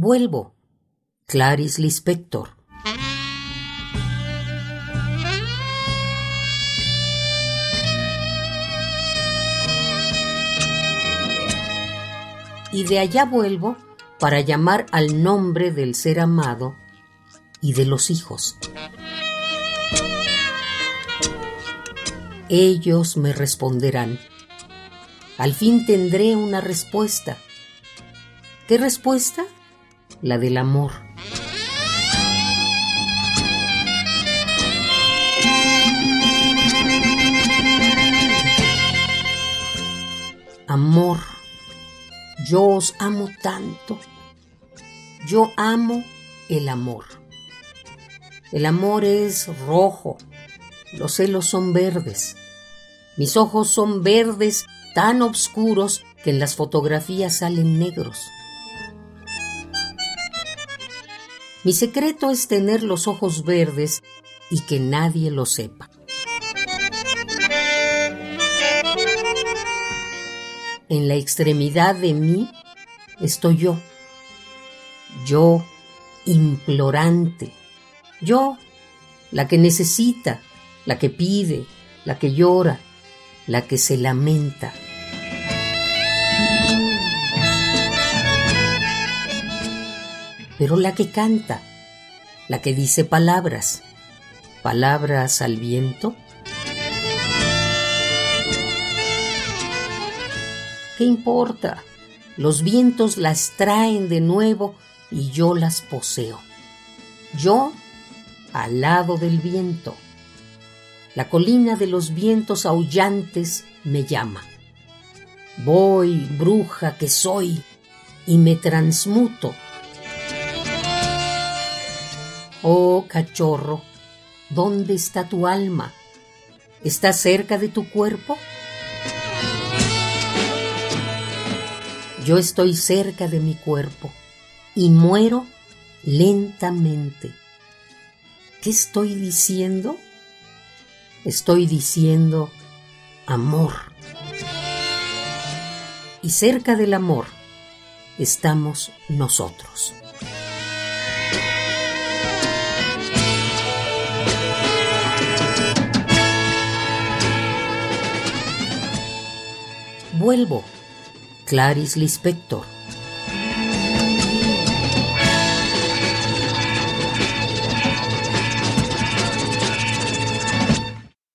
Vuelvo. Clarice Lispector. Y de allá vuelvo para llamar al nombre del ser amado y de los hijos. Ellos me responderán. Al fin tendré una respuesta. ¿Qué respuesta? La del amor. Amor, yo os amo tanto. Yo amo el amor. El amor es rojo, los celos son verdes. Mis ojos son verdes tan oscuros que en las fotografías salen negros. Mi secreto es tener los ojos verdes y que nadie lo sepa. En la extremidad de mí estoy yo. Yo implorante. Yo la que necesita, la que pide, la que llora, la que se lamenta. Pero la que canta, la que dice palabras, palabras al viento. ¿Qué importa? Los vientos las traen de nuevo y yo las poseo. Yo al lado del viento. La colina de los vientos aullantes me llama. Voy, bruja que soy, y me transmuto. Oh cachorro, ¿dónde está tu alma? ¿Está cerca de tu cuerpo? Yo estoy cerca de mi cuerpo y muero lentamente. ¿Qué estoy diciendo? Estoy diciendo amor. Y cerca del amor estamos nosotros. Vuelvo. Clarice Lispector.